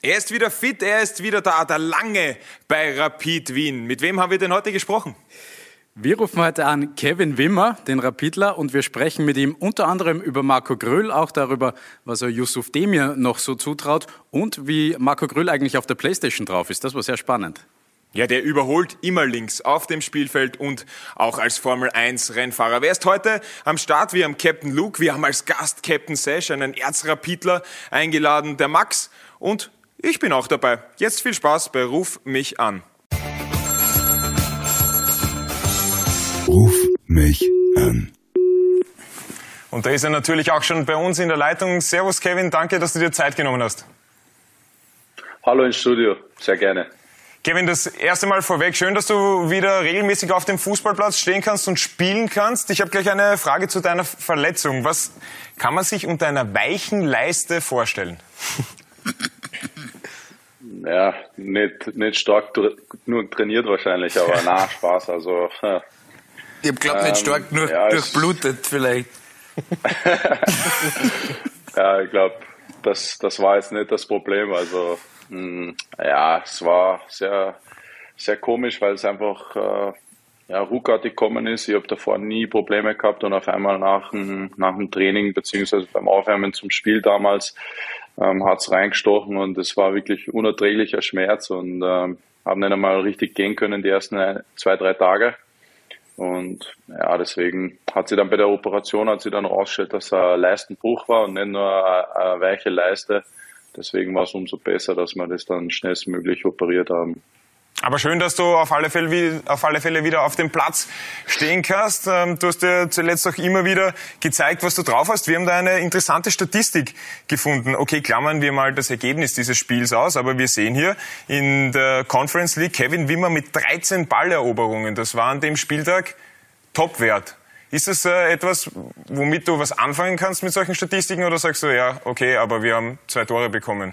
Er ist wieder fit, er ist wieder da, der Lange bei Rapid Wien. Mit wem haben wir denn heute gesprochen? Wir rufen heute an Kevin Wimmer, den Rapidler, und wir sprechen mit ihm unter anderem über Marco Gröll, auch darüber, was er Yusuf Demir noch so zutraut und wie Marco Gröll eigentlich auf der Playstation drauf ist. Das war sehr spannend. Ja, der überholt immer links auf dem Spielfeld und auch als Formel 1 Rennfahrer. Wer ist heute am Start? Wir haben Captain Luke, wir haben als Gast Captain Sash, einen Erzrapidler eingeladen, der Max und ich bin auch dabei. Jetzt viel Spaß bei Ruf mich an. Ruf mich an. Und da ist er natürlich auch schon bei uns in der Leitung. Servus Kevin, danke, dass du dir Zeit genommen hast. Hallo ins Studio, sehr gerne. Kevin, das erste Mal vorweg, schön, dass du wieder regelmäßig auf dem Fußballplatz stehen kannst und spielen kannst. Ich habe gleich eine Frage zu deiner Verletzung. Was kann man sich unter einer weichen Leiste vorstellen? Ja, nicht, nicht stark nur trainiert wahrscheinlich, aber na, Spaß. Also, ich glaube nicht stark ähm, nur ja, durchblutet vielleicht. ja, ich glaube, das, das war jetzt nicht das Problem. Also, mh, hm, ja, es war sehr, sehr komisch, weil es einfach äh, ja, ruckartig gekommen ist. Ich habe davor nie Probleme gehabt und auf einmal nach dem, nach dem Training beziehungsweise beim Aufwärmen zum Spiel damals ähm, hat es reingestochen und es war wirklich unerträglicher Schmerz und ähm, habe nicht einmal richtig gehen können die ersten zwei, drei Tage. Und ja, deswegen hat sie dann bei der Operation hat sie dann rausgestellt, dass ein Leistenbruch war und nicht nur eine, eine weiche Leiste. Deswegen war es umso besser, dass wir das dann schnellstmöglich operiert haben. Aber schön, dass du auf alle, Fälle, auf alle Fälle wieder auf dem Platz stehen kannst. Ähm, du hast dir zuletzt auch immer wieder gezeigt, was du drauf hast. Wir haben da eine interessante Statistik gefunden. Okay, klammern wir mal das Ergebnis dieses Spiels aus, aber wir sehen hier in der Conference League Kevin Wimmer mit 13 Balleroberungen. Das war an dem Spieltag Topwert. Ist das äh, etwas, womit du was anfangen kannst mit solchen Statistiken oder sagst du, ja, okay, aber wir haben zwei Tore bekommen?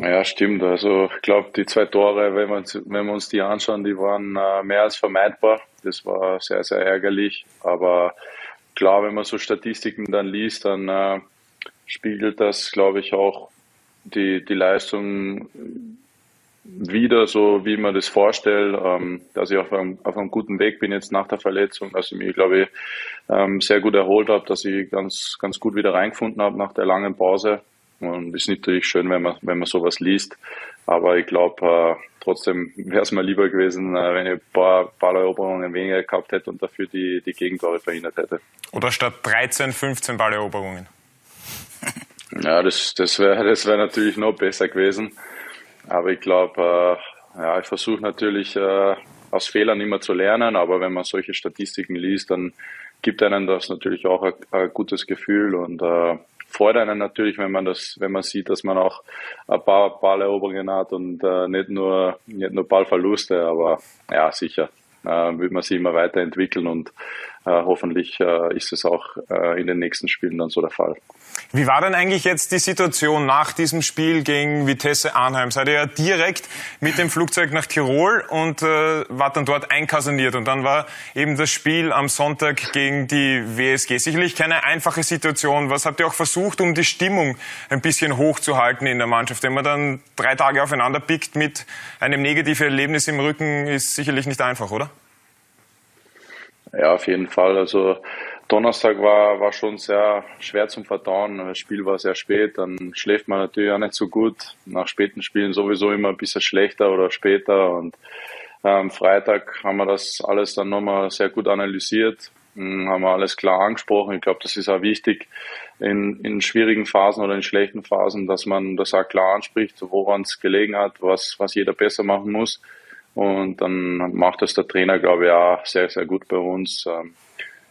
Ja, stimmt. Also ich glaube, die zwei Tore, wenn wir, wenn wir uns die anschauen, die waren äh, mehr als vermeidbar. Das war sehr, sehr ärgerlich. Aber klar, wenn man so Statistiken dann liest, dann äh, spiegelt das, glaube ich, auch die, die Leistung wieder, so wie man das vorstellt, ähm, dass ich auf einem, auf einem guten Weg bin jetzt nach der Verletzung, dass ich mich, glaube ich, ähm, sehr gut erholt habe, dass ich ganz, ganz gut wieder reingefunden habe nach der langen Pause. Und es ist natürlich schön, wenn man, wenn man sowas liest. Aber ich glaube, äh, trotzdem wäre es mir lieber gewesen, äh, wenn ich ein paar Balleroberungen weniger gehabt hätte und dafür die, die Gegentore verhindert hätte. Oder statt 13, 15 Balleroberungen. Ja, das, das wäre das wär natürlich noch besser gewesen. Aber ich glaube, äh, ja, ich versuche natürlich äh, aus Fehlern immer zu lernen, aber wenn man solche Statistiken liest, dann gibt einem das natürlich auch ein, ein gutes Gefühl und äh, freut einen natürlich, wenn man das, wenn man sieht, dass man auch ein paar Balleroberungen hat und äh, nicht nur nicht nur Ballverluste, aber ja sicher äh, will man sich immer weiterentwickeln und hoffentlich äh, ist es auch äh, in den nächsten Spielen dann so der Fall. Wie war denn eigentlich jetzt die Situation nach diesem Spiel gegen Vitesse Arnheim? Seid ihr ja direkt mit dem Flugzeug nach Tirol und äh, wart dann dort einkasaniert. Und dann war eben das Spiel am Sonntag gegen die WSG. Sicherlich keine einfache Situation. Was habt ihr auch versucht, um die Stimmung ein bisschen hochzuhalten in der Mannschaft? Wenn man dann drei Tage aufeinander pickt mit einem negativen Erlebnis im Rücken, ist sicherlich nicht einfach, oder? Ja, auf jeden Fall. Also Donnerstag war, war schon sehr schwer zum Verdauen. Das Spiel war sehr spät, dann schläft man natürlich auch nicht so gut. Nach späten Spielen sowieso immer ein bisschen schlechter oder später. Und am ähm, Freitag haben wir das alles dann nochmal sehr gut analysiert, hm, haben wir alles klar angesprochen. Ich glaube, das ist auch wichtig in, in schwierigen Phasen oder in schlechten Phasen, dass man das auch klar anspricht, woran es gelegen hat, was, was jeder besser machen muss. Und dann macht das der Trainer, glaube ich, auch sehr, sehr gut bei uns. Ähm,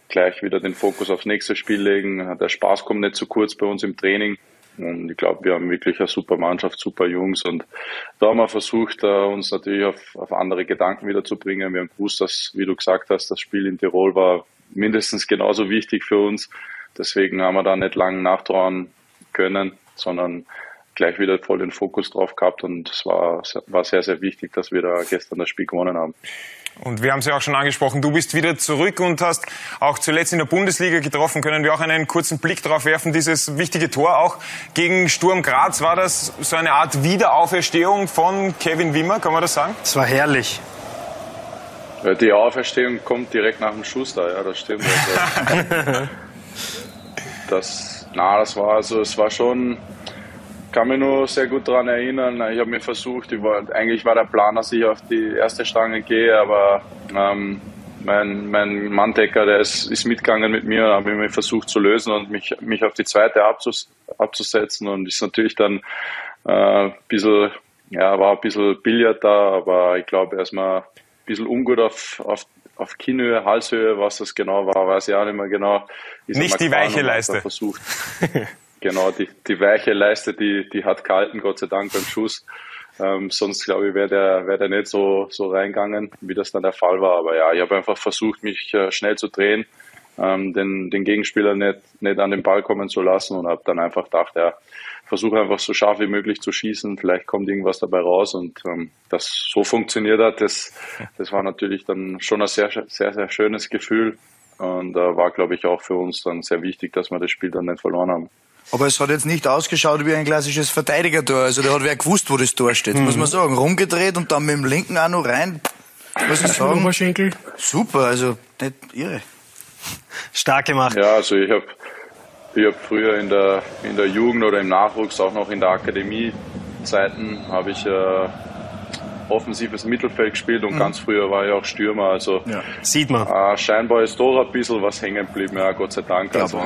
gleich wieder den Fokus aufs nächste Spiel legen. Der Spaß kommt nicht zu kurz bei uns im Training. Und ich glaube, wir haben wirklich eine super Mannschaft, super Jungs. Und da haben wir versucht, äh, uns natürlich auf, auf andere Gedanken wieder zu bringen. Wir haben gewusst, dass, wie du gesagt hast, das Spiel in Tirol war mindestens genauso wichtig für uns. Deswegen haben wir da nicht lange nachtrauen können, sondern gleich wieder voll den Fokus drauf gehabt und es war, war sehr, sehr wichtig, dass wir da gestern das Spiel gewonnen haben. Und wir haben es ja auch schon angesprochen, du bist wieder zurück und hast auch zuletzt in der Bundesliga getroffen. Können wir auch einen kurzen Blick darauf werfen, dieses wichtige Tor auch gegen Sturm Graz, war das so eine Art Wiederauferstehung von Kevin Wimmer, kann man das sagen? Es war herrlich. Die Auferstehung kommt direkt nach dem Schuss da, ja, das stimmt. Also, das, na, das war also, es war schon, kann mich nur sehr gut daran erinnern. Ich habe mir versucht, ich war, eigentlich war der Plan, dass ich auf die erste Stange gehe, aber ähm, mein, mein Manndecker, der ist, ist mitgegangen mit mir und habe mir versucht zu lösen und mich, mich auf die zweite abzus, abzusetzen und ist natürlich dann äh, ein bisschen, ja, war ein bisschen Billard da, aber ich glaube erstmal ein bisschen ungut auf, auf, auf Kinnhöhe, Halshöhe, was das genau war, weiß ich auch nicht mehr genau. Ist nicht die weiche Leiste. Versucht. Genau, die, die weiche Leiste, die, die hat gehalten, Gott sei Dank beim Schuss. Ähm, sonst glaube ich, wäre der, wär der nicht so, so reingegangen, wie das dann der Fall war. Aber ja, ich habe einfach versucht, mich äh, schnell zu drehen, ähm, den, den Gegenspieler nicht, nicht an den Ball kommen zu lassen und habe dann einfach gedacht, ja, versuche einfach so scharf wie möglich zu schießen, vielleicht kommt irgendwas dabei raus und ähm, das so funktioniert hat, das, das war natürlich dann schon ein sehr, sehr, sehr schönes Gefühl und äh, war, glaube ich, auch für uns dann sehr wichtig, dass wir das Spiel dann nicht verloren haben. Aber es hat jetzt nicht ausgeschaut wie ein klassisches Verteidigertor. Also da hat wer gewusst, wo das Tor steht, mhm. muss man sagen. Rumgedreht und dann mit dem linken auch noch rein. Was ich sagen? Oberschenkel. Super, also nicht irre. Stark gemacht. Ja, also ich habe ich hab früher in der, in der Jugend oder im Nachwuchs, auch noch in der Akademie-Zeiten, habe ich äh, offensives Mittelfeld gespielt und mhm. ganz früher war ich auch Stürmer. Also ja. sieht man. Äh, scheinbar ist doch ein bisschen was hängen geblieben, ja, Gott sei Dank. Also,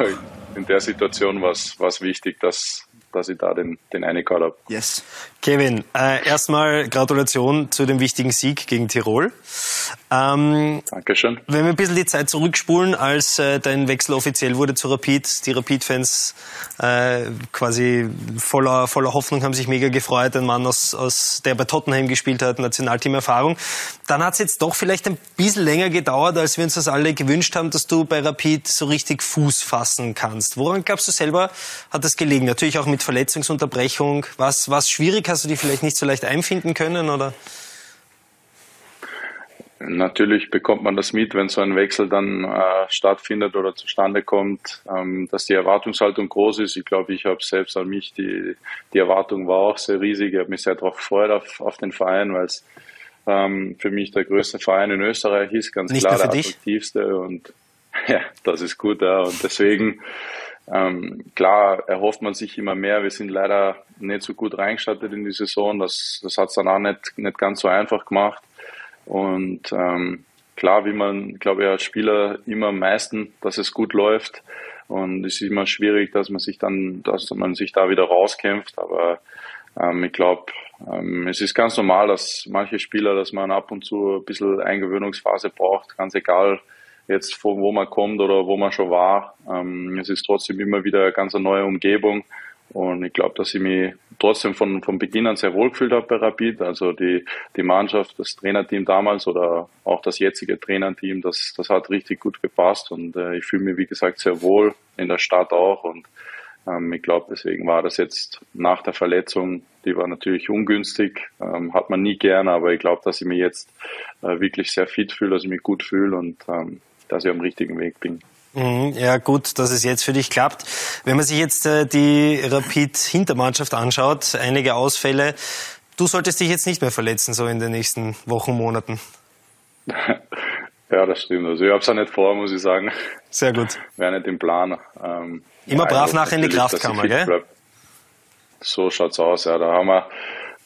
in der Situation war es wichtig, dass, dass ich da den, den Einigkeit habe. Yes. Kevin, äh, erstmal Gratulation zu dem wichtigen Sieg gegen Tirol. Ähm, Dankeschön. Wenn wir ein bisschen die Zeit zurückspulen, als äh, dein Wechsel offiziell wurde zu Rapid, die Rapid-Fans äh, quasi voller, voller Hoffnung haben sich mega gefreut, ein Mann, aus, aus, der bei Tottenham gespielt hat, Nationalteam-Erfahrung. Dann hat es jetzt doch vielleicht ein bisschen länger gedauert, als wir uns das alle gewünscht haben, dass du bei Rapid so richtig Fuß fassen kannst. Woran glaubst du selber, hat das gelegen? Natürlich auch mit Verletzungsunterbrechung. Was, was schwierig? Hast du die vielleicht nicht so leicht einfinden können, oder? Natürlich bekommt man das mit, wenn so ein Wechsel dann äh, stattfindet oder zustande kommt, ähm, dass die Erwartungshaltung groß ist. Ich glaube, ich habe selbst an mich, die, die Erwartung war auch sehr riesig. Ich habe mich sehr darauf gefreut auf, auf den Verein, weil es ähm, für mich der größte Verein in Österreich ist, ganz Nicht klar der attraktivste. Und ja, das ist gut, ja. Und deswegen, ähm, klar, erhofft man sich immer mehr. Wir sind leider nicht so gut reingestattet in die Saison. Das, das hat es dann auch nicht, nicht ganz so einfach gemacht. Und ähm, klar, wie man, glaube ich, als Spieler immer am meisten, dass es gut läuft. Und es ist immer schwierig, dass man sich dann, dass man sich da wieder rauskämpft. Aber ähm, ich glaube, es ist ganz normal, dass manche Spieler, dass man ab und zu ein bisschen Eingewöhnungsphase braucht, ganz egal jetzt von wo man kommt oder wo man schon war. Ähm, es ist trotzdem immer wieder eine ganz neue Umgebung. Und ich glaube, dass ich mich trotzdem von, von Beginn an sehr wohl gefühlt habe bei Rapid. Also die, die Mannschaft, das Trainerteam damals oder auch das jetzige Trainerteam, das, das hat richtig gut gepasst. Und äh, ich fühle mich, wie gesagt, sehr wohl in der Stadt auch. Und ähm, ich glaube, deswegen war das jetzt nach der Verletzung, die war natürlich ungünstig, ähm, hat man nie gern, aber ich glaube, dass ich mich jetzt äh, wirklich sehr fit fühle, dass ich mich gut fühle und ähm, dass ich am richtigen Weg bin. Mhm, ja, gut, dass es jetzt für dich klappt. Wenn man sich jetzt äh, die Rapid-Hintermannschaft anschaut, einige Ausfälle, du solltest dich jetzt nicht mehr verletzen, so in den nächsten Wochen, Monaten. Ja, das stimmt. Also ich habe es auch nicht vor, muss ich sagen. Sehr gut. Wäre nicht im Plan. Ähm, Immer brav nachher in die Kraftkammer, gell? Bleib. So schaut's aus, ja. Da haben wir,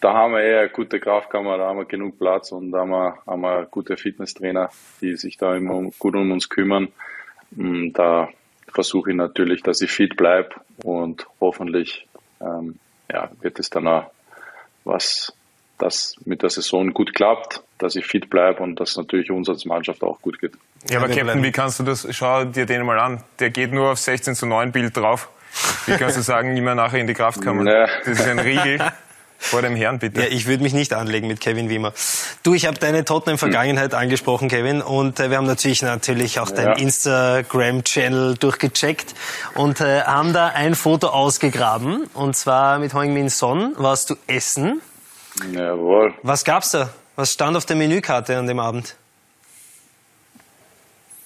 da haben wir eher eine gute Kraftkammer, da haben wir genug Platz und da haben wir, haben wir gute Fitnesstrainer, die sich da immer gut um uns kümmern. Mm, da versuche ich natürlich, dass ich fit bleibe und hoffentlich ähm, ja, wird es dann auch was, das mit der Saison gut klappt, dass ich fit bleibe und dass natürlich uns als Mannschaft auch gut geht. Ja, aber Captain, wie kannst du das, schau dir den mal an, der geht nur auf 16 zu 9 Bild drauf. Wie kannst du sagen, immer nachher in die Kraftkammer? Naja. Das ist ein Riegel. vor dem Herrn, bitte. Ja, ich würde mich nicht anlegen mit Kevin Wimmer. Du, ich habe deine Tottenham-Vergangenheit hm. angesprochen, Kevin, und äh, wir haben natürlich natürlich auch deinen Instagram-Channel durchgecheckt und äh, haben da ein Foto ausgegraben. Und zwar mit Heung Min Son warst du essen. Jawohl. Was gab's da? Was stand auf der Menükarte an dem Abend?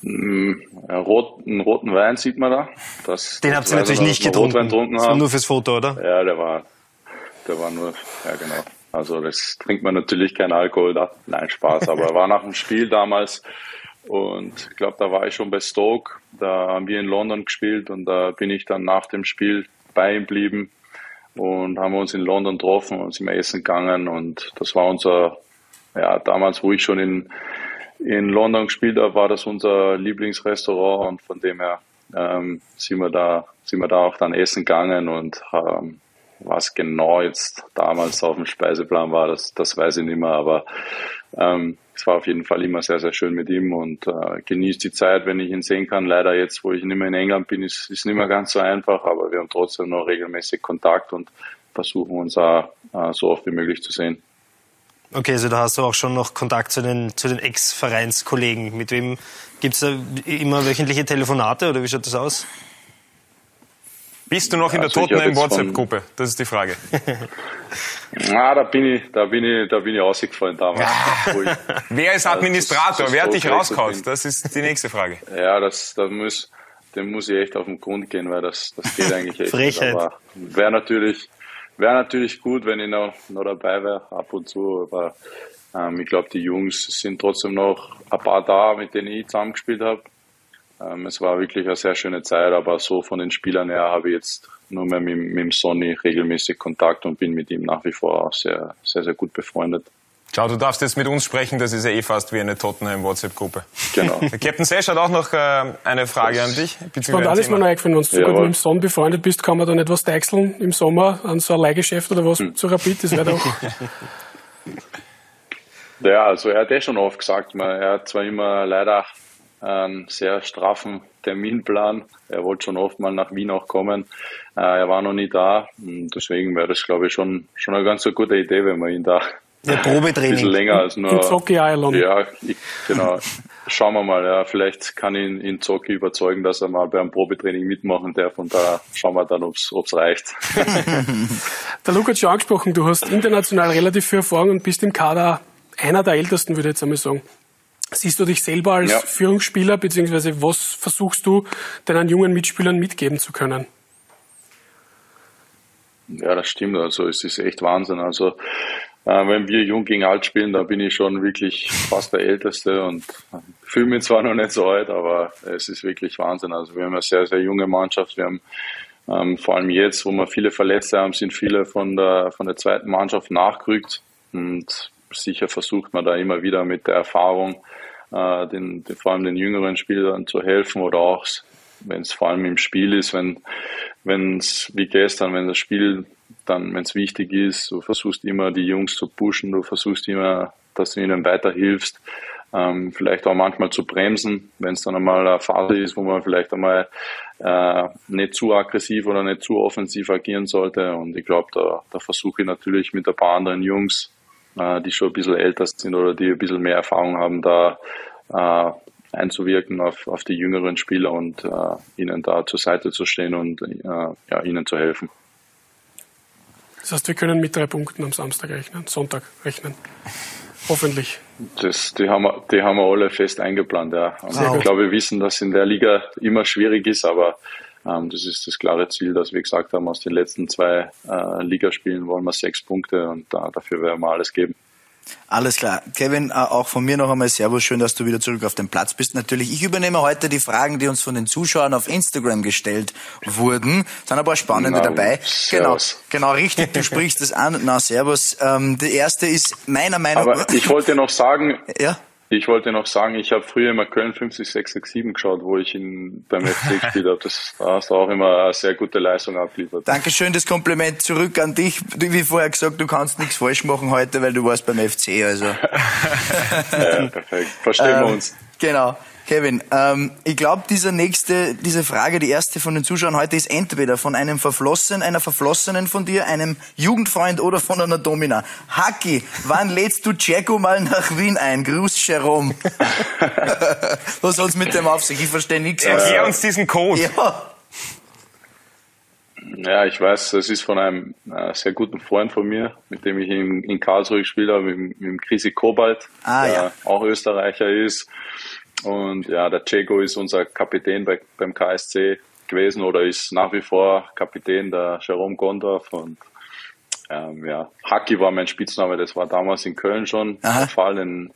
Mm, rot, einen roten Wein sieht man da. Das, Den habt ihr natürlich nicht getrunken. Das war nur fürs Foto, oder? Ja, der war, der war nur, ja genau. Also das trinkt man natürlich kein Alkohol da. Nein, Spaß. Aber war nach dem Spiel damals und ich glaube, da war ich schon bei Stoke. Da haben wir in London gespielt und da bin ich dann nach dem Spiel bei ihm geblieben und haben uns in London getroffen und sind essen gegangen und das war unser, ja, damals, wo ich schon in in London gespielt habe, war das unser Lieblingsrestaurant und von dem her ähm, sind wir da sind wir da auch dann essen gegangen und ähm, was genau jetzt damals auf dem Speiseplan war, das, das weiß ich nicht mehr, aber ähm, es war auf jeden Fall immer sehr, sehr schön mit ihm und äh, genießt die Zeit, wenn ich ihn sehen kann. Leider jetzt, wo ich nicht mehr in England bin, ist es nicht mehr ganz so einfach, aber wir haben trotzdem noch regelmäßig Kontakt und versuchen uns auch äh, so oft wie möglich zu sehen. Okay, also da hast du auch schon noch Kontakt zu den, zu den Ex-Vereinskollegen. Mit wem gibt es da immer wöchentliche Telefonate oder wie schaut das aus? Bist du noch in der also Tottenham WhatsApp-Gruppe? Das ist die Frage. Na, da bin ich, da bin ich, da bin ich ausgefallen damals. Wer ist Administrator? Wer hat dich rausgehauen? Das ist die nächste Frage. Ja, das, das muss, dem muss ich echt auf den Grund gehen, weil das, das geht eigentlich echt. Frechheit. Wäre natürlich, Wäre natürlich gut, wenn ich noch, noch dabei wäre, ab und zu. Aber ähm, ich glaube, die Jungs sind trotzdem noch ein paar da, mit denen ich zusammengespielt habe. Ähm, es war wirklich eine sehr schöne Zeit, aber so von den Spielern her habe ich jetzt nur mehr mit, mit dem Sonny regelmäßig Kontakt und bin mit ihm nach wie vor auch sehr, sehr, sehr gut befreundet. Schau, du darfst jetzt mit uns sprechen, das ist ja eh fast wie eine Tottenham-WhatsApp-Gruppe. Genau. Captain Sesh hat auch noch äh, eine Frage das an dich. Und alles mal eingefallen, wenn du so gut mit dem Sohn befreundet bist, kann man da nicht was deichseln im Sommer an so ein Leihgeschäft oder was hm. zu Rapid, das wäre doch... ja, also er hat eh schon oft gesagt, man, er hat zwar immer leider einen sehr straffen Terminplan. Er wollte schon oft mal nach Wien auch kommen. Äh, er war noch nie da. Deswegen wäre das, glaube ich, schon, schon eine ganz gute Idee, wenn man ihn da ja, Probetraining. Ein bisschen länger als nur. In Zocki Island. Ja, ich, genau. Schauen wir mal, ja, vielleicht kann ich ihn in Zocki überzeugen, dass er mal beim Probetraining mitmachen darf und da schauen wir dann, ob's ob's reicht. Der Luca hat schon angesprochen, du hast international relativ viel Erfahrung und bist im Kader einer der ältesten, würde ich jetzt einmal sagen. Siehst du dich selber als ja. Führungsspieler, beziehungsweise was versuchst du deinen jungen Mitspielern mitgeben zu können? Ja, das stimmt. Also es ist echt Wahnsinn. Also äh, wenn wir jung gegen alt spielen, da bin ich schon wirklich fast der Älteste und fühle mich zwar noch nicht so alt, aber es ist wirklich Wahnsinn. Also wir haben eine sehr, sehr junge Mannschaft. Wir haben ähm, vor allem jetzt, wo wir viele Verletzte haben, sind viele von der, von der zweiten Mannschaft nachgerückt und sicher versucht man da immer wieder mit der Erfahrung äh, den, den, vor allem den jüngeren Spielern zu helfen oder auch wenn es vor allem im Spiel ist, wenn wenn es wie gestern, wenn das Spiel dann, wenn es wichtig ist, du versuchst immer die Jungs zu pushen, du versuchst immer, dass du ihnen weiterhilfst, ähm, vielleicht auch manchmal zu bremsen, wenn es dann einmal eine Phase ist, wo man vielleicht einmal äh, nicht zu aggressiv oder nicht zu offensiv agieren sollte. Und ich glaube, da, da versuche ich natürlich mit ein paar anderen Jungs, äh, die schon ein bisschen älter sind oder die ein bisschen mehr Erfahrung haben, da äh, einzuwirken auf, auf die jüngeren Spieler und äh, ihnen da zur Seite zu stehen und äh, ja, ihnen zu helfen. Das heißt, wir können mit drei Punkten am Samstag rechnen, Sonntag rechnen. Hoffentlich. Das, die, haben wir, die haben wir alle fest eingeplant, ja. Also ich glaube, wir wissen, dass in der Liga immer schwierig ist, aber ähm, das ist das klare Ziel, dass wir gesagt haben, aus den letzten zwei äh, Ligaspielen wollen wir sechs Punkte und äh, dafür werden wir alles geben. Alles klar. Kevin, äh, auch von mir noch einmal Servus. Schön, dass du wieder zurück auf dem Platz bist. Natürlich, ich übernehme heute die Fragen, die uns von den Zuschauern auf Instagram gestellt wurden. Es sind ein paar spannende Na, dabei. Genau, genau, richtig. Du sprichst es an. Na, Servus. Ähm, die erste ist meiner Meinung nach. Aber ich wollte noch sagen. Ja? Ich wollte noch sagen, ich habe früher immer Köln 50667 geschaut, wo ich in, beim FC gespielt habe. Das da hast du auch immer eine sehr gute Leistung abgeliefert. Dankeschön, das Kompliment zurück an dich. Wie vorher gesagt, du kannst nichts falsch machen heute, weil du warst beim FC. Also. ja, perfekt. Verstehen wir ähm, uns. Genau. Kevin, ähm, ich glaube, diese nächste, diese Frage, die erste von den Zuschauern heute ist entweder von einem Verflossenen, einer Verflossenen von dir, einem Jugendfreund oder von einer Domina. Haki, wann lädst du Jacko mal nach Wien ein? Gruß, Jerome. Was soll's mit dem auf sich? Ich verstehe nichts. Erklär uns diesen Code. Ja. Ja, ich weiß, das ist von einem äh, sehr guten Freund von mir, mit dem ich in, in Karlsruhe gespielt habe, mit, mit dem Chrissy Kobalt, Ah, der ja. auch Österreicher ist. Und ja, der Ceko ist unser Kapitän bei, beim KSC gewesen oder ist nach wie vor Kapitän der Jerome Gondorf. Und ähm, ja, Haki war mein Spitzname, das war damals in Köln schon Aha. der Fall. Den,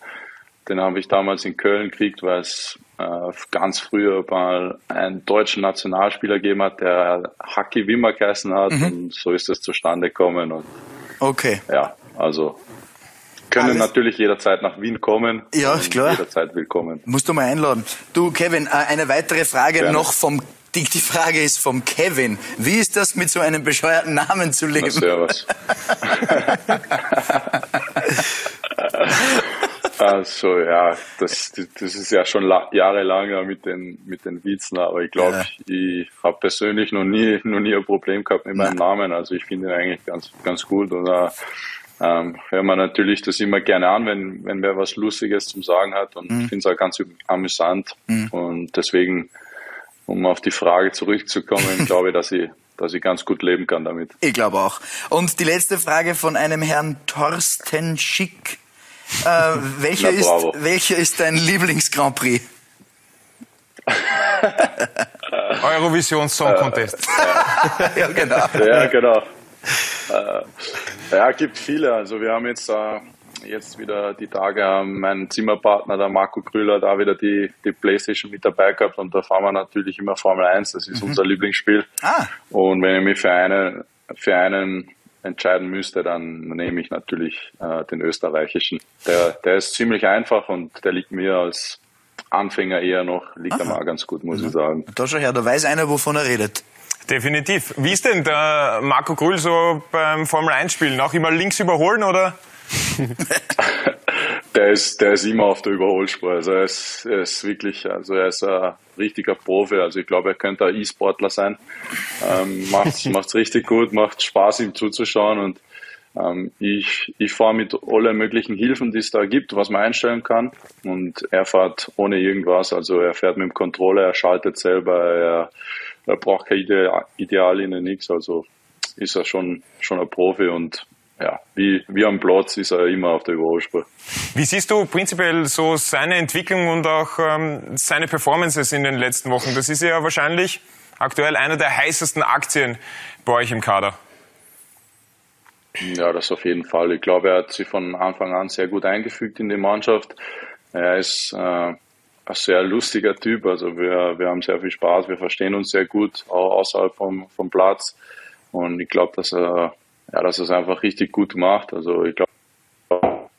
den habe ich damals in Köln gekriegt, weil es äh, ganz früher mal einen deutschen Nationalspieler gegeben hat, der Haki Wimmer geheißen hat. Mhm. Und so ist es zustande gekommen. Und Okay. ja, also können Alles- natürlich jederzeit nach Wien kommen. Ja, klar. Jederzeit willkommen. Musst du mal einladen. Du, Kevin, äh, eine weitere Frage Gerne. noch vom, die, die Frage ist vom Kevin. Wie ist das, mit so einem bescheuerten Namen zu Na, leben? servus. also ja, das, das ist ja schon la- jahrelang ja mit den mit den Witzen, aber ich glaube, ich habe persönlich noch nie noch nie ein Problem gehabt mit meinem Namen. Also ich finde ihn eigentlich ganz ganz gut äh, ähm, hören wir natürlich das immer gerne an, wenn wenn wer was Lustiges zum Sagen hat und ich finde es auch ganz amüsant und deswegen um auf die Frage zurückzukommen, glaube ich, dass ich dass ich ganz gut leben kann damit. Ich glaube auch. Und die letzte Frage von einem Herrn Thorsten Schick. Äh, welcher, Na, ist, welcher ist dein Lieblings-Grand Prix? Eurovision Song Contest. ja, genau. Ja, genau. Äh, ja, gibt viele. Also wir haben jetzt äh, jetzt wieder die Tage haben mein Zimmerpartner, der Marco Krüller, da wieder die, die Playstation mit dabei gehabt und da fahren wir natürlich immer Formel 1. Das ist unser Lieblingsspiel. Ah. Und wenn ich mich für einen, für einen entscheiden müsste, dann nehme ich natürlich äh, den österreichischen. Der, der ist ziemlich einfach und der liegt mir als Anfänger eher noch, liegt er mal ganz gut, muss ich sagen. Da schau her, da weiß einer, wovon er redet. Definitiv. Wie ist denn der Marco Grüll so beim Formel 1 Spielen? Auch immer links überholen oder? Der ist, der ist immer auf der Überholspur. Also er ist, er ist wirklich, also er ist ein richtiger Profi. Also ich glaube, er könnte ein E-Sportler sein. Ähm, macht's, macht's richtig gut, macht Spaß, ihm zuzuschauen und ähm, ich, ich fahre mit allen möglichen Hilfen, die es da gibt, was man einstellen kann. Und er fährt ohne irgendwas. Also er fährt mit dem Controller, er schaltet selber, er, er braucht keine Ide- Ideallinie, nichts. Also ist er schon, schon ein Profi und ja, wie, wie am Platz ist er immer auf der Überholspur. Wie siehst du prinzipiell so seine Entwicklung und auch ähm, seine Performances in den letzten Wochen? Das ist ja wahrscheinlich aktuell einer der heißesten Aktien bei euch im Kader. Ja, das auf jeden Fall. Ich glaube, er hat sich von Anfang an sehr gut eingefügt in die Mannschaft. Er ist äh, ein sehr lustiger Typ. Also wir, wir haben sehr viel Spaß, wir verstehen uns sehr gut, auch außerhalb vom, vom Platz. Und ich glaube, dass er, ja, dass er es einfach richtig gut macht. Also ich glaube,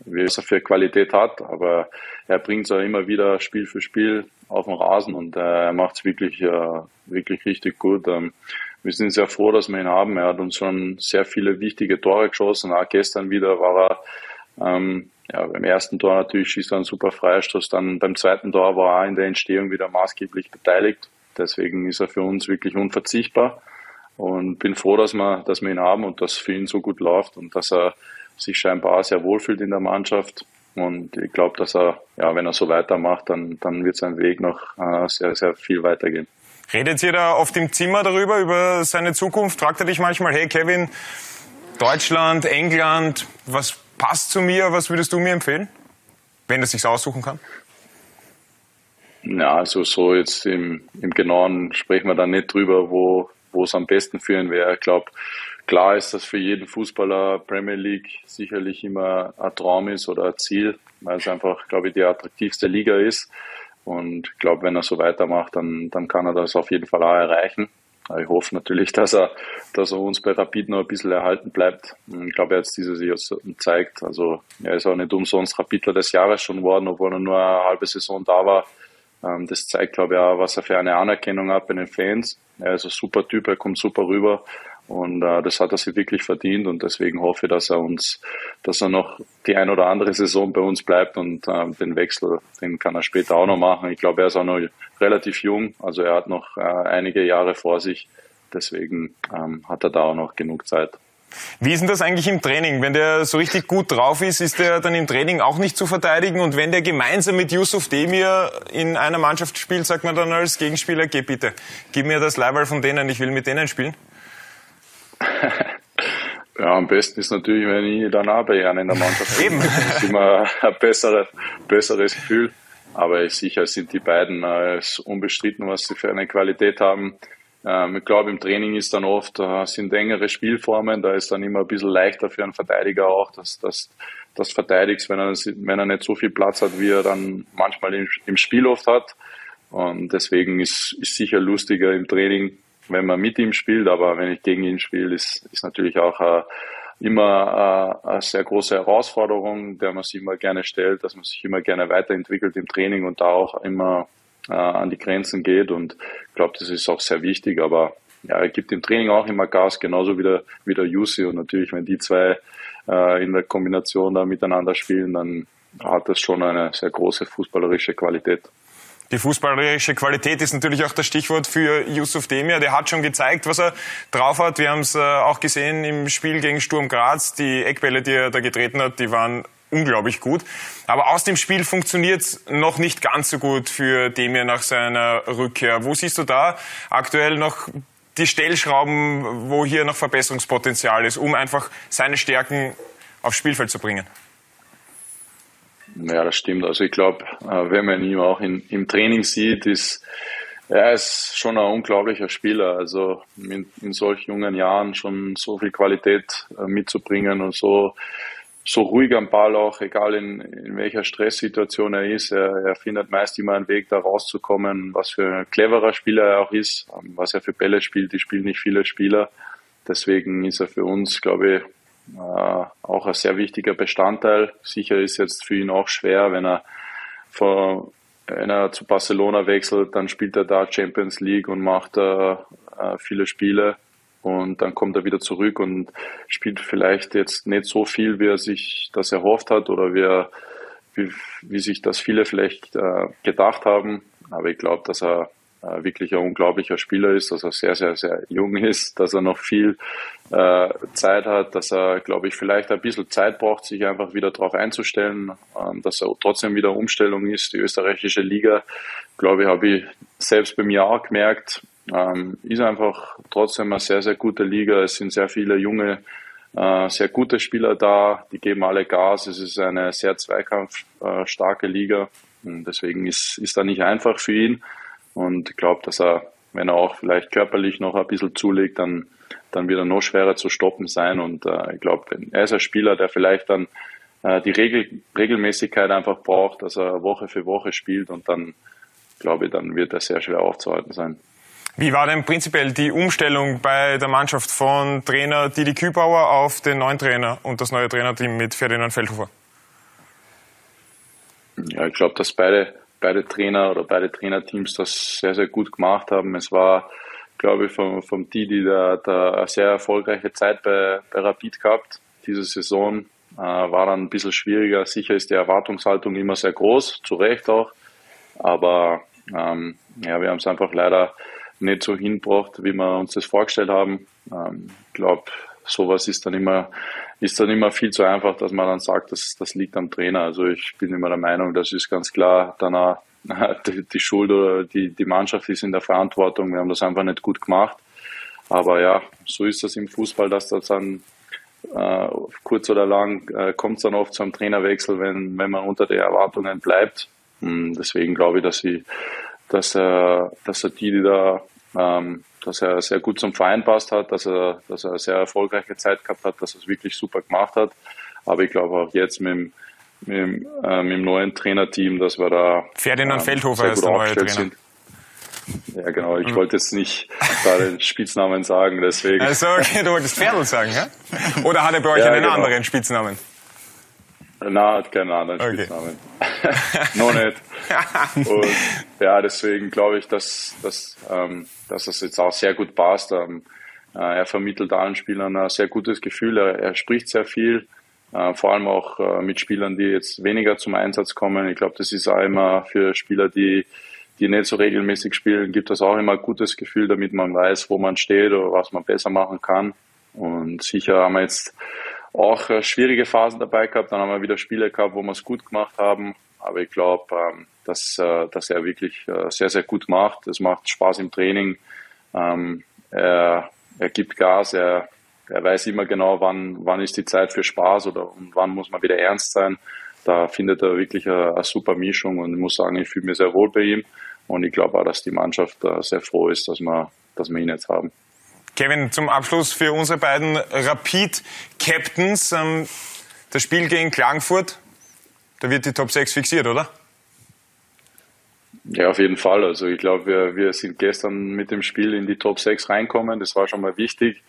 was er für Qualität hat, aber er bringt es ja immer wieder Spiel für Spiel auf den Rasen und äh, er macht es wirklich, äh, wirklich richtig gut. Ähm, wir sind sehr froh, dass wir ihn haben. Er hat uns schon sehr viele wichtige Tore geschossen. Auch gestern wieder war er ähm, ja, beim ersten Tor natürlich schießt er einen super Freistoß. Dann beim zweiten Tor war er in der Entstehung wieder maßgeblich beteiligt. Deswegen ist er für uns wirklich unverzichtbar und bin froh, dass wir, dass wir ihn haben und dass für ihn so gut läuft und dass er sich scheinbar sehr wohlfühlt in der Mannschaft. Und ich glaube, dass er, ja, wenn er so weitermacht, dann, dann wird sein Weg noch äh, sehr, sehr viel weitergehen. Redet ihr da oft im Zimmer darüber, über seine Zukunft? Fragt er dich manchmal, hey Kevin, Deutschland, England, was passt zu mir, was würdest du mir empfehlen? Wenn er sich's aussuchen kann? Ja, also so jetzt im, im Genauen sprechen wir da nicht drüber, wo, wo es am besten für ihn wäre. Ich glaube, klar ist, dass für jeden Fußballer Premier League sicherlich immer ein Traum ist oder ein Ziel, weil es einfach, glaube ich, die attraktivste Liga ist. Und ich glaube, wenn er so weitermacht, dann, dann kann er das auf jeden Fall auch erreichen. Ich hoffe natürlich, dass er, dass er uns bei Rapid noch ein bisschen erhalten bleibt. Ich glaube, er hat es dieses Jahr gezeigt. Also er ist auch nicht umsonst Rapidler des Jahres schon geworden, obwohl er nur eine halbe Saison da war. Ähm, Das zeigt, glaube ich, auch, was er für eine Anerkennung hat bei den Fans. Er ist ein super Typ, er kommt super rüber. Und äh, das hat er sich wirklich verdient und deswegen hoffe ich, dass er uns, dass er noch die ein oder andere Saison bei uns bleibt und äh, den Wechsel, den kann er später auch noch machen. Ich glaube, er ist auch noch relativ jung, also er hat noch äh, einige Jahre vor sich. Deswegen ähm, hat er da auch noch genug Zeit. Wie ist denn das eigentlich im Training? Wenn der so richtig gut drauf ist, ist der dann im Training auch nicht zu verteidigen? Und wenn der gemeinsam mit Yusuf Demir in einer Mannschaft spielt, sagt man dann als Gegenspieler, geh bitte, gib mir das Leihball von denen, ich will mit denen spielen? Ja, am besten ist natürlich, wenn ich dann auch bei einer in der Mannschaft bin. Das ist immer ein bessere, besseres Gefühl. Aber sicher sind die beiden äh, unbestritten, was sie für eine Qualität haben. Ähm, ich glaube, im Training ist dann oft, äh, sind engere Spielformen, da ist dann immer ein bisschen leichter für einen Verteidiger auch, dass, dass, dass verteidigst, wenn er, wenn er nicht so viel Platz hat, wie er dann manchmal im, im Spiel oft hat. Und deswegen ist, ist sicher lustiger im Training, wenn man mit ihm spielt, aber wenn ich gegen ihn spiele, ist, ist natürlich auch äh, immer äh, eine sehr große Herausforderung, der man sich immer gerne stellt, dass man sich immer gerne weiterentwickelt im Training und da auch immer äh, an die Grenzen geht. Und ich glaube, das ist auch sehr wichtig. Aber ja, er gibt im Training auch immer Gas, genauso wie der, wie der Jussi. Und natürlich, wenn die zwei äh, in der Kombination da miteinander spielen, dann hat das schon eine sehr große fußballerische Qualität. Die fußballerische Qualität ist natürlich auch das Stichwort für Yusuf Demir. Der hat schon gezeigt, was er drauf hat. Wir haben es äh, auch gesehen im Spiel gegen Sturm Graz. Die Eckbälle, die er da getreten hat, die waren unglaublich gut. Aber aus dem Spiel funktioniert es noch nicht ganz so gut für Demir nach seiner Rückkehr. Wo siehst du da aktuell noch die Stellschrauben, wo hier noch Verbesserungspotenzial ist, um einfach seine Stärken aufs Spielfeld zu bringen? Ja, das stimmt. Also ich glaube, äh, wenn man ihn auch in, im Training sieht, ist er ist schon ein unglaublicher Spieler. Also in, in solch jungen Jahren schon so viel Qualität äh, mitzubringen und so so ruhig am Ball auch, egal in, in welcher Stresssituation er ist. Er, er findet meist immer einen Weg, da rauszukommen. Was für ein cleverer Spieler er auch ist, ähm, was er für Bälle spielt, die spielen nicht viele Spieler. Deswegen ist er für uns, glaube ich, auch ein sehr wichtiger Bestandteil. Sicher ist jetzt für ihn auch schwer, wenn er vor, wenn er zu Barcelona wechselt, dann spielt er da Champions League und macht äh, äh viele Spiele und dann kommt er wieder zurück und spielt vielleicht jetzt nicht so viel, wie er sich das erhofft hat oder wie, er, wie, wie sich das viele vielleicht äh, gedacht haben. Aber ich glaube, dass er äh, wirklich ein unglaublicher Spieler ist, dass er sehr, sehr, sehr jung ist, dass er noch viel äh, Zeit hat, dass er, glaube ich, vielleicht ein bisschen Zeit braucht, sich einfach wieder darauf einzustellen, ähm, dass er trotzdem wieder Umstellung ist. Die österreichische Liga, glaube ich, habe ich selbst bei mir auch gemerkt, ähm, ist einfach trotzdem eine sehr, sehr gute Liga. Es sind sehr viele junge, äh, sehr gute Spieler da, die geben alle Gas. Es ist eine sehr zweikampfstarke Liga. Deswegen ist, ist da nicht einfach für ihn. Und ich glaube, dass er, wenn er auch vielleicht körperlich noch ein bisschen zulegt, dann, dann wird er noch schwerer zu stoppen sein. Und äh, ich glaube, er ist ein Spieler, der vielleicht dann äh, die Regel, Regelmäßigkeit einfach braucht, dass er Woche für Woche spielt und dann, glaube ich, dann wird er sehr schwer aufzuhalten sein. Wie war denn prinzipiell die Umstellung bei der Mannschaft von Trainer Didi Kübauer auf den neuen Trainer und das neue Trainerteam mit Ferdinand Feldhofer? Ja, ich glaube, dass beide, beide Trainer oder beide Trainerteams das sehr, sehr gut gemacht haben. Es war, glaube ich, vom, vom Didi der, der eine sehr erfolgreiche Zeit bei, bei Rapid gehabt. Diese Saison äh, war dann ein bisschen schwieriger. Sicher ist die Erwartungshaltung immer sehr groß, zu Recht auch. Aber ähm, ja, wir haben es einfach leider nicht so hinbracht, wie wir uns das vorgestellt haben. Ähm, ich glaube, sowas ist dann immer, ist dann immer viel zu einfach, dass man dann sagt, das, das liegt am Trainer. Also ich bin immer der Meinung, das ist ganz klar dann auch die, die Schuld oder die, die Mannschaft ist in der Verantwortung. Wir haben das einfach nicht gut gemacht. Aber ja, so ist das im Fußball, dass das dann äh, kurz oder lang äh, kommt es dann oft zu einem Trainerwechsel, wenn, wenn man unter den Erwartungen bleibt. Und hm, deswegen glaube ich, dass sie dass er, dass er die, die da, ähm, dass er sehr gut zum Verein passt hat, dass er, dass er eine sehr erfolgreiche Zeit gehabt hat, dass er es wirklich super gemacht hat. Aber ich glaube auch jetzt mit dem, mit dem, äh, mit dem neuen Trainerteam, dass wir da Ferdinand ähm, Feldhofer ist der neue Trainer. Sind. Ja, genau. Ich wollte jetzt nicht da den Spitznamen sagen, deswegen. Also, okay, du wolltest Pferdl sagen, ja? Oder hat er bei euch ja, einen genau. anderen Spitznamen? Na, hat keinen anderen okay. Spitznamen. Noch nicht. Und ja, deswegen glaube ich, dass, dass, ähm, dass das jetzt auch sehr gut passt. Ähm, er vermittelt allen Spielern ein sehr gutes Gefühl. Er, er spricht sehr viel, vor allem auch mit Spielern, die jetzt weniger zum Einsatz kommen. Ich glaube, das ist auch immer für Spieler, die die nicht so regelmäßig spielen, gibt das auch immer ein gutes Gefühl, damit man weiß, wo man steht oder was man besser machen kann. Und sicher haben wir jetzt auch äh, schwierige Phasen dabei gehabt. Dann haben wir wieder Spiele gehabt, wo wir es gut gemacht haben. Aber ich glaube, ähm, dass, äh, dass er wirklich äh, sehr, sehr gut macht. Es macht Spaß im Training. Ähm, er, er gibt Gas. Er, er weiß immer genau, wann, wann ist die Zeit für Spaß oder wann muss man wieder ernst sein. Da findet er wirklich eine, eine super Mischung und ich muss sagen, ich fühle mich sehr wohl bei ihm. Und ich glaube auch, dass die Mannschaft sehr froh ist, dass wir, dass wir ihn jetzt haben. Kevin, zum Abschluss für unsere beiden Rapid-Captains. Ähm, das Spiel gegen Klagenfurt, da wird die Top 6 fixiert, oder? Ja, auf jeden Fall. Also ich glaube, wir, wir sind gestern mit dem Spiel in die Top 6 reinkommen. Das war schon mal wichtig.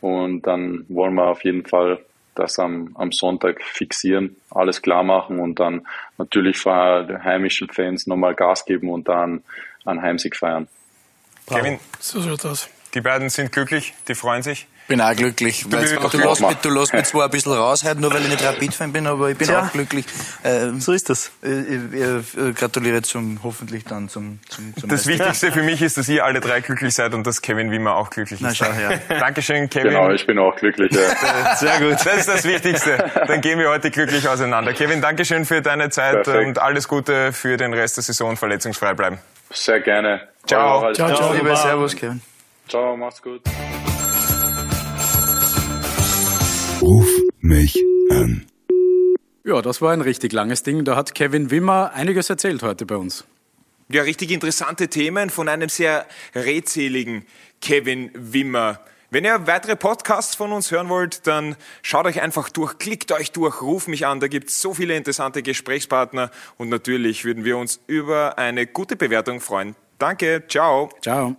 Und dann wollen wir auf jeden Fall das am, am Sonntag fixieren, alles klar machen und dann natürlich vor den heimischen Fans nochmal Gas geben und dann einen Heimsieg feiern. Kevin, so schaut das. Die beiden sind glücklich, die freuen sich. Bin auch glücklich. Du, weil du, lässt mich, du lässt mich zwar ein bisschen raus heute, nur weil ich nicht Rapid-Fan bin, aber ich bin Tja, auch glücklich. Äh, so ist das. Äh, ich, ich, gratuliere zum, hoffentlich dann zum, zum, zum Das Wichtigste für mich ist, dass ihr alle drei glücklich seid und dass Kevin Wimmer auch glücklich ist. Na, schau, ja. Dankeschön, Kevin. Genau, ich bin auch glücklich. Ja. Sehr gut. Das ist das Wichtigste. Dann gehen wir heute glücklich auseinander. Kevin, Dankeschön für deine Zeit Perfekt. und alles Gute für den Rest der Saison. Verletzungsfrei bleiben. Sehr gerne. Ciao. Ciao, ciao, ciao. Liebe Servus, Kevin. Ciao, mach's gut. Ruf mich an. Ja, das war ein richtig langes Ding. Da hat Kevin Wimmer einiges erzählt heute bei uns. Ja, richtig interessante Themen von einem sehr redseligen Kevin Wimmer. Wenn ihr weitere Podcasts von uns hören wollt, dann schaut euch einfach durch, klickt euch durch, ruft mich an. Da gibt es so viele interessante Gesprächspartner und natürlich würden wir uns über eine gute Bewertung freuen. Danke, ciao. Ciao.